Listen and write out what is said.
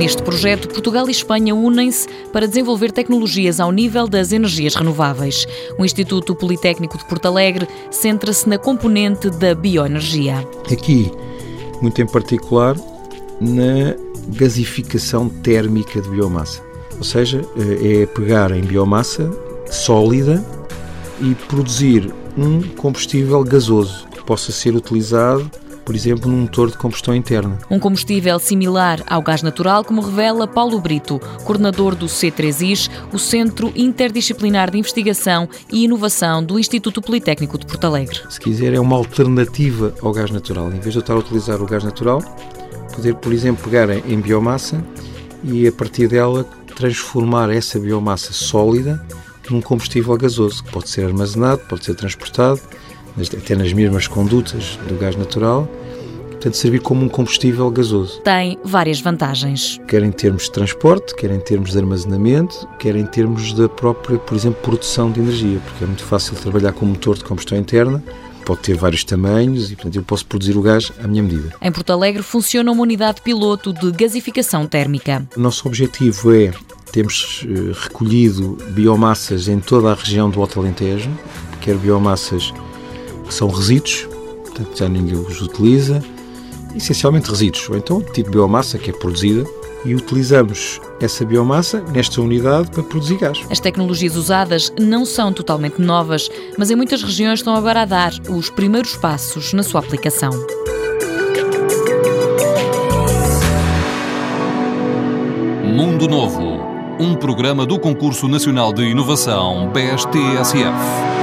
Neste projeto, Portugal e Espanha unem-se para desenvolver tecnologias ao nível das energias renováveis. O Instituto Politécnico de Porto Alegre centra-se na componente da bioenergia. Aqui, muito em particular, na gasificação térmica de biomassa. Ou seja, eh, é pegar em biomassa sólida e produzir um combustível gasoso que possa ser utilizado por exemplo, num motor de combustão interna. Um combustível similar ao gás natural, como revela Paulo Brito, coordenador do C3IS, o Centro Interdisciplinar de Investigação e Inovação do Instituto Politécnico de Porto Alegre. Se quiser, é uma alternativa ao gás natural. Em vez de eu estar a utilizar o gás natural, poder, por exemplo, pegar em biomassa e a partir dela transformar essa biomassa sólida num combustível gasoso, que pode ser armazenado, pode ser transportado, até nas mesmas condutas do gás natural, portanto, servir como um combustível gasoso. Tem várias vantagens. Quer em termos de transporte, quer em termos de armazenamento, quer em termos da própria, por exemplo, produção de energia, porque é muito fácil trabalhar com um motor de combustão interna pode ter vários tamanhos e, portanto, eu posso produzir o gás à minha medida. Em Porto Alegre funciona uma unidade piloto de gasificação térmica. O nosso objetivo é temos eh, recolhido biomassas em toda a região do Alto Alentejo, quer biomassas são resíduos, portanto já ninguém os utiliza, essencialmente resíduos, ou então tipo de biomassa que é produzida e utilizamos essa biomassa nesta unidade para produzir gás. As tecnologias usadas não são totalmente novas, mas em muitas regiões estão agora a dar os primeiros passos na sua aplicação. Mundo Novo, um programa do Concurso Nacional de Inovação BSTSF.